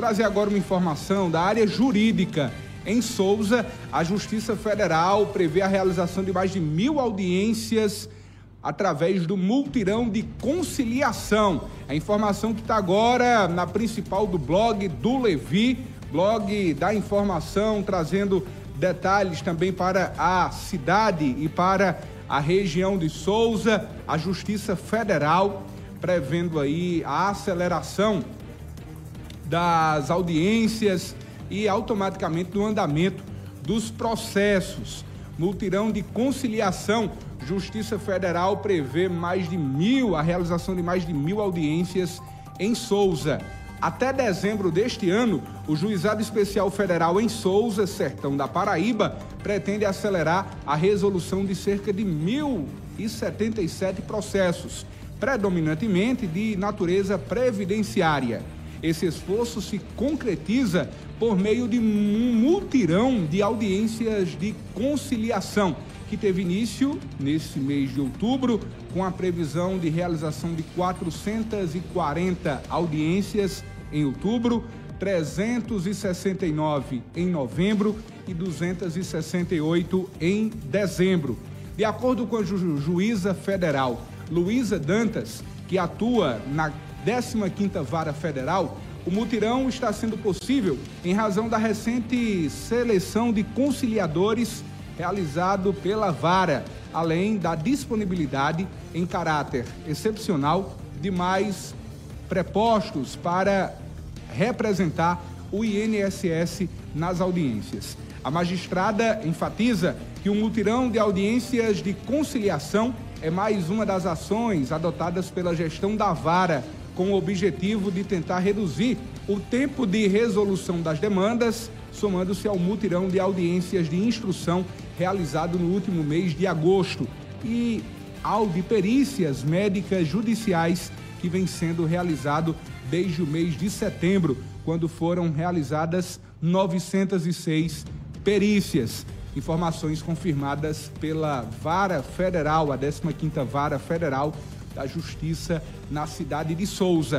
trazer agora uma informação da área jurídica. Em Souza, a Justiça Federal prevê a realização de mais de mil audiências através do multirão de conciliação. A informação que está agora na principal do blog do Levi, blog da informação, trazendo detalhes também para a cidade e para a região de Souza, a Justiça Federal prevendo aí a aceleração das audiências e automaticamente do andamento dos processos. Multirão de conciliação, Justiça Federal prevê mais de mil, a realização de mais de mil audiências em Souza. Até dezembro deste ano, o Juizado Especial Federal em Souza, Sertão da Paraíba, pretende acelerar a resolução de cerca de 1.077 processos, predominantemente de natureza previdenciária. Esse esforço se concretiza por meio de um multirão de audiências de conciliação, que teve início nesse mês de outubro, com a previsão de realização de 440 audiências em outubro, 369 em novembro e 268 em dezembro. De acordo com a ju juíza federal Luísa Dantas, que atua na 15ª Vara Federal, o mutirão está sendo possível em razão da recente seleção de conciliadores realizado pela Vara, além da disponibilidade em caráter excepcional de mais prepostos para representar o INSS nas audiências. A magistrada enfatiza que o mutirão de audiências de conciliação é mais uma das ações adotadas pela gestão da Vara com o objetivo de tentar reduzir o tempo de resolução das demandas, somando-se ao mutirão de audiências de instrução realizado no último mês de agosto e ao de perícias médicas judiciais que vem sendo realizado desde o mês de setembro, quando foram realizadas 906 perícias. Informações confirmadas pela Vara Federal, a 15ª Vara Federal da Justiça na cidade de Souza.